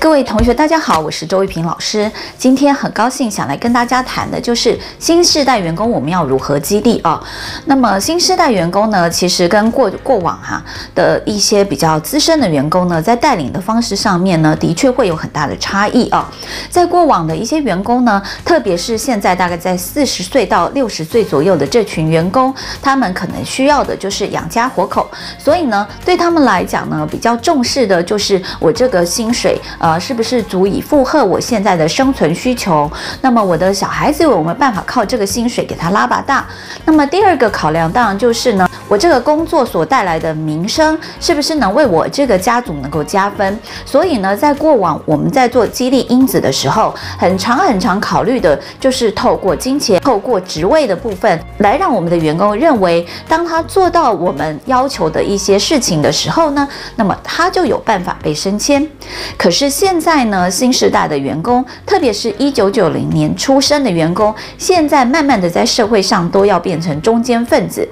各位同学，大家好，我是周玉平老师。今天很高兴想来跟大家谈的就是新世代员工我们要如何激励啊？那么新世代员工呢，其实跟过过往哈、的一些比较资深的员工呢，在带领的方式上面呢，的确会有很大的差异啊。在过往的一些员工呢，特别是现在大概在四十岁到六十岁左右的这群员工，他们可能需要的就是养家活口，所以呢，对他们来讲呢，比较重视的就是我这个薪水呃。啊，是不是足以负荷我现在的生存需求？那么我的小孩子有没有办法靠这个薪水给他拉把大？那么第二个考量当然就是呢，我这个工作所带来的名声是不是能为我这个家族能够加分？所以呢，在过往我们在做激励因子的时候，很常很常考虑的就是透过金钱、透过职位的部分来让我们的员工认为，当他做到我们要求的一些事情的时候呢，那么他就有办法被升迁。可是。现在呢，新时代的员工，特别是一九九零年出生的员工，现在慢慢的在社会上都要变成中坚分子。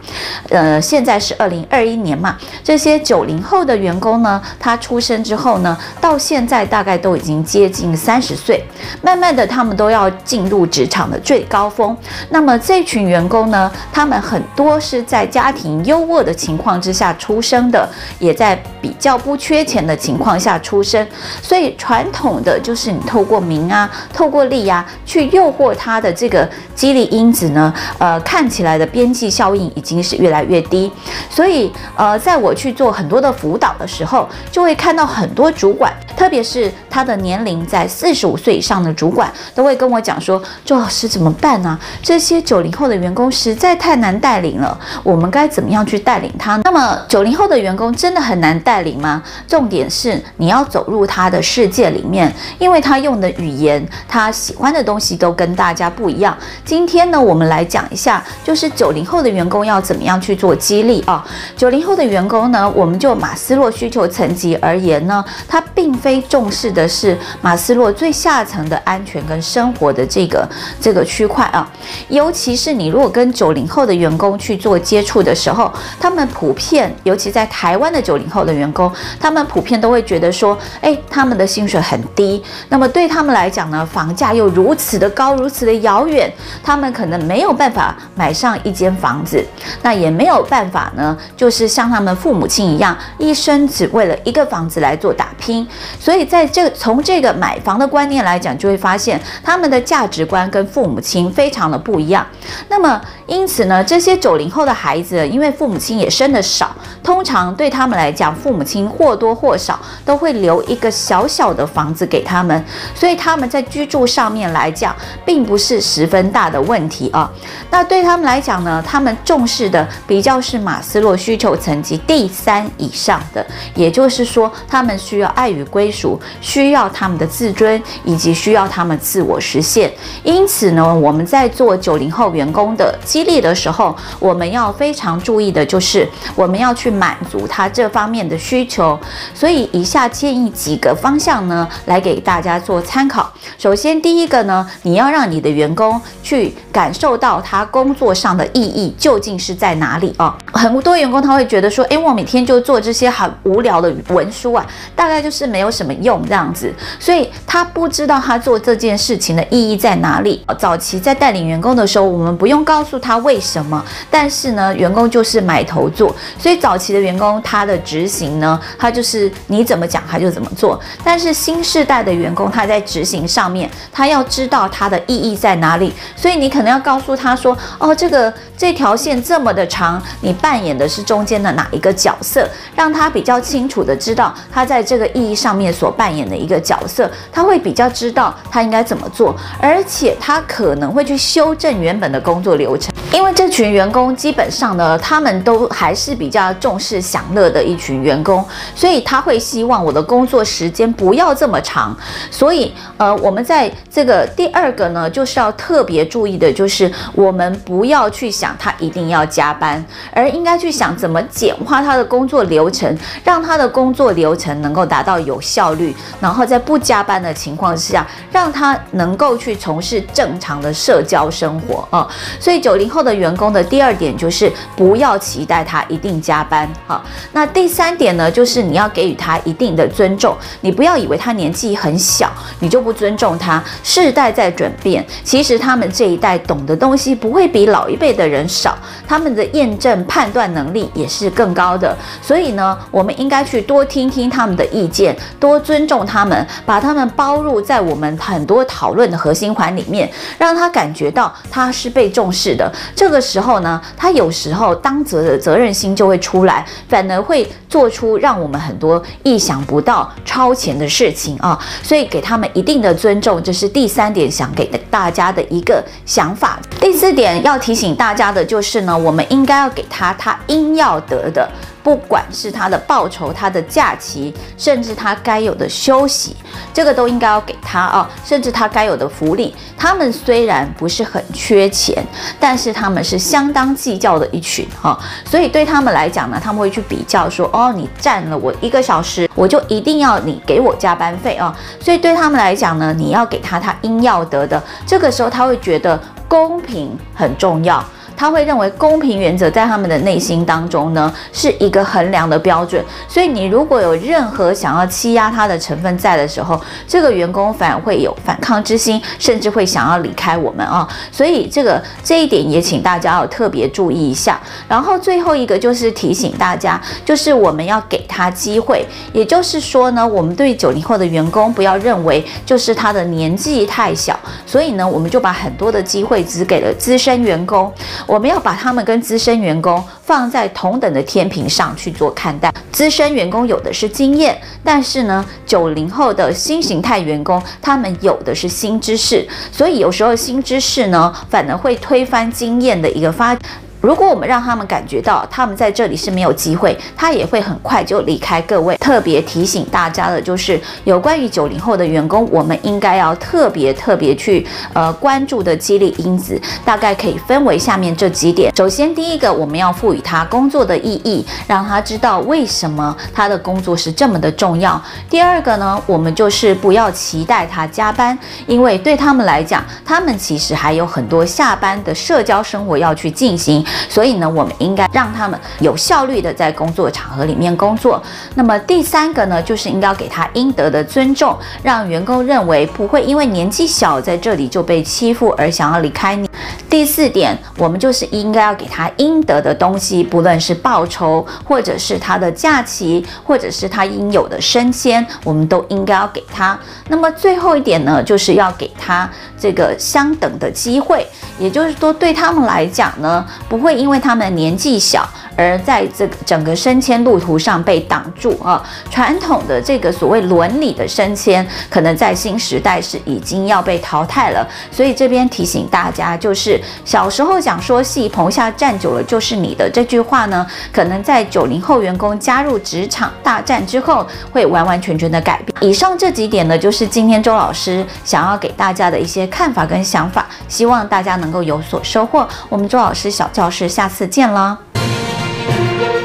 呃，现在是二零二一年嘛，这些九零后的员工呢，他出生之后呢，到现在大概都已经接近三十岁，慢慢的他们都要进入职场的最高峰。那么这群员工呢，他们很多是在家庭优渥的情况之下出生的，也在比较不缺钱的情况下出生，所以。传统的就是你透过名啊，透过利啊，去诱惑他的这个激励因子呢，呃，看起来的边际效应已经是越来越低。所以，呃，在我去做很多的辅导的时候，就会看到很多主管，特别是他的年龄在四十五岁以上的主管，都会跟我讲说：“周老师怎么办呢？这些九零后的员工实在太难带领了，我们该怎么样去带领他？”那么，九零后的员工真的很难带领吗？重点是你要走入他的世界里面，因为他用的语言，他喜欢的东西都跟大家不一样。今天呢，我们来讲一下，就是九零后的员工要怎么样去做激励啊？九零后的员工呢，我们就马斯洛需求层级而言呢，他并非重视的是马斯洛最下层的安全跟生活的这个这个区块啊。尤其是你如果跟九零后的员工去做接触的时候，他们普遍，尤其在台湾的九零后的员工，他们普遍都会觉得说，哎，他们的。薪水很低，那么对他们来讲呢，房价又如此的高，如此的遥远，他们可能没有办法买上一间房子，那也没有办法呢，就是像他们父母亲一样，一生只为了一个房子来做打拼。所以在这从这个买房的观念来讲，就会发现他们的价值观跟父母亲非常的不一样。那么因此呢，这些九零后的孩子，因为父母亲也生得少，通常对他们来讲，父母亲或多或少都会留一个小小。的房子给他们，所以他们在居住上面来讲，并不是十分大的问题啊。那对他们来讲呢，他们重视的比较是马斯洛需求层级第三以上的，也就是说，他们需要爱与归属，需要他们的自尊，以及需要他们自我实现。因此呢，我们在做九零后员工的激励的时候，我们要非常注意的就是，我们要去满足他这方面的需求。所以，以下建议几个方向。这样呢，来给大家做参考。首先，第一个呢，你要让你的员工去感受到他工作上的意义究竟是在哪里啊？很多员工他会觉得说，诶，我每天就做这些很无聊的文书啊，大概就是没有什么用这样子，所以他不知道他做这件事情的意义在哪里。早期在带领员工的时候，我们不用告诉他为什么，但是呢，员工就是埋头做，所以早期的员工他的执行呢，他就是你怎么讲他就怎么做，但是。新世代的员工，他在执行上面，他要知道他的意义在哪里，所以你可能要告诉他说：“哦，这个这条线这么的长，你扮演的是中间的哪一个角色？”让他比较清楚的知道他在这个意义上面所扮演的一个角色，他会比较知道他应该怎么做，而且他可能会去修正原本的工作流程，因为这群员工基本上呢，他们都还是比较重视享乐的一群员工，所以他会希望我的工作时间不。不要这么长，所以呃，我们在这个第二个呢，就是要特别注意的，就是我们不要去想他一定要加班，而应该去想怎么简化他的工作流程，让他的工作流程能够达到有效率，然后在不加班的情况下，让他能够去从事正常的社交生活啊。所以九零后的员工的第二点就是不要期待他一定加班。好，那第三点呢，就是你要给予他一定的尊重，你不要。以为他年纪很小，你就不尊重他。世代在转变，其实他们这一代懂的东西不会比老一辈的人少，他们的验证判断能力也是更高的。所以呢，我们应该去多听听他们的意见，多尊重他们，把他们包入在我们很多讨论的核心环里面，让他感觉到他是被重视的。这个时候呢，他有时候当责的责任心就会出来，反而会做出让我们很多意想不到、超前的事情啊。所以给他们一定的尊重，这是第三点想给大家的一个想法。第四点要提醒大家的就是呢，我们应该要给他他应要得的。不管是他的报酬、他的假期，甚至他该有的休息，这个都应该要给他啊，甚至他该有的福利。他们虽然不是很缺钱，但是他们是相当计较的一群哈，所以对他们来讲呢，他们会去比较说，哦，你占了我一个小时，我就一定要你给我加班费啊。所以对他们来讲呢，你要给他他应要得的。这个时候他会觉得公平很重要。他会认为公平原则在他们的内心当中呢，是一个衡量的标准，所以你如果有任何想要欺压他的成分在的时候，这个员工反而会有反抗之心，甚至会想要离开我们啊。所以这个这一点也请大家要特别注意一下。然后最后一个就是提醒大家，就是我们要给他机会，也就是说呢，我们对九零后的员工不要认为就是他的年纪太小，所以呢，我们就把很多的机会只给了资深员工。我们要把他们跟资深员工放在同等的天平上去做看待。资深员工有的是经验，但是呢，九零后的新形态员工，他们有的是新知识，所以有时候新知识呢，反而会推翻经验的一个发。如果我们让他们感觉到他们在这里是没有机会，他也会很快就离开各位。特别提醒大家的就是，有关于九零后的员工，我们应该要特别特别去呃关注的激励因子，大概可以分为下面这几点。首先，第一个，我们要赋予他工作的意义，让他知道为什么他的工作是这么的重要。第二个呢，我们就是不要期待他加班，因为对他们来讲，他们其实还有很多下班的社交生活要去进行。所以呢，我们应该让他们有效率的在工作场合里面工作。那么第三个呢，就是应该给他应得的尊重，让员工认为不会因为年纪小在这里就被欺负而想要离开你。第四点，我们就是应该要给他应得的东西，不论是报酬，或者是他的假期，或者是他应有的升迁，我们都应该要给他。那么最后一点呢，就是要给他这个相等的机会，也就是说，对他们来讲呢，不会因为他们年纪小。而在这个整个升迁路途上被挡住啊，传统的这个所谓伦理的升迁，可能在新时代是已经要被淘汰了。所以这边提醒大家，就是小时候讲说“戏棚下站久了就是你的”这句话呢，可能在九零后员工加入职场大战之后，会完完全全的改变。以上这几点呢，就是今天周老师想要给大家的一些看法跟想法，希望大家能够有所收获。我们周老师小教室下次见了。Thank you.